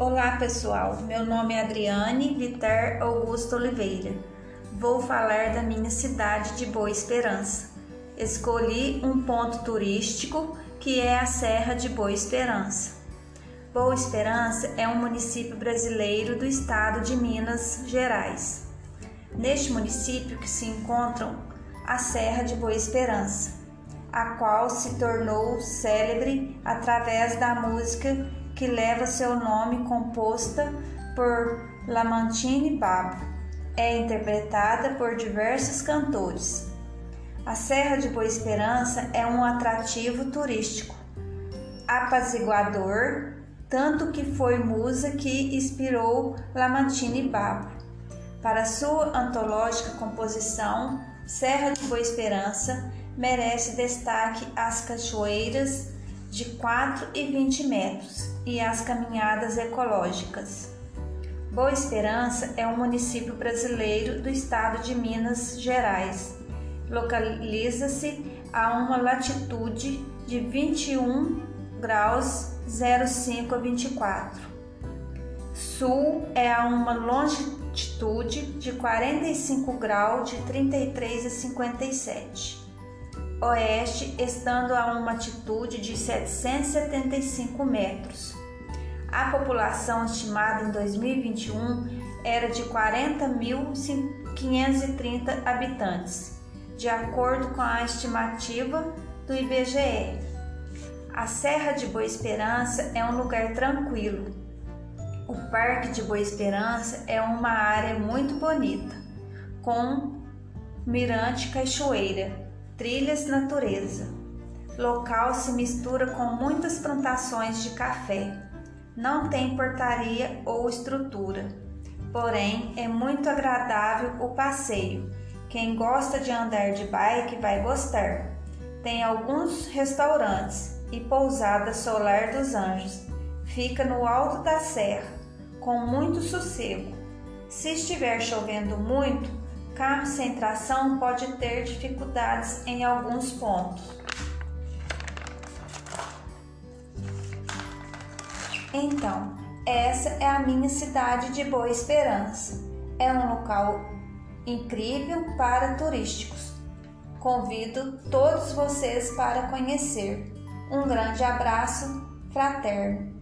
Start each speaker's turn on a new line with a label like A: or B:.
A: Olá pessoal, meu nome é Adriane Viter Augusto Oliveira. Vou falar da minha cidade de Boa Esperança. Escolhi um ponto turístico que é a Serra de Boa Esperança. Boa Esperança é um município brasileiro do estado de Minas Gerais. Neste município que se encontram a Serra de Boa Esperança, a qual se tornou célebre através da música que leva seu nome, composta por Lamartine Babo. É interpretada por diversos cantores. A Serra de Boa Esperança é um atrativo turístico, apaziguador, tanto que foi musa que inspirou Lamartine Babo. Para sua antológica composição, Serra de Boa Esperança merece destaque as cachoeiras de 4 e 20 metros e as caminhadas ecológicas. Boa Esperança é um município brasileiro do estado de Minas Gerais. Localiza-se a uma latitude de 21 graus 05 a 24. Sul é a uma longitude de 45 graus de 33 a 57 oeste, estando a uma altitude de 775 metros. A população estimada em 2021 era de 40.530 habitantes, de acordo com a estimativa do IBGE. A Serra de Boa Esperança é um lugar tranquilo. O Parque de Boa Esperança é uma área muito bonita, com mirante cachoeira, Trilhas Natureza. Local se mistura com muitas plantações de café. Não tem portaria ou estrutura, porém é muito agradável o passeio. Quem gosta de andar de bike vai gostar. Tem alguns restaurantes e pousada Solar dos Anjos. Fica no alto da serra, com muito sossego. Se estiver chovendo muito, carro sem tração pode ter dificuldades em alguns pontos. Então, essa é a minha cidade de Boa Esperança. É um local incrível para turísticos. Convido todos vocês para conhecer. Um grande abraço fraterno.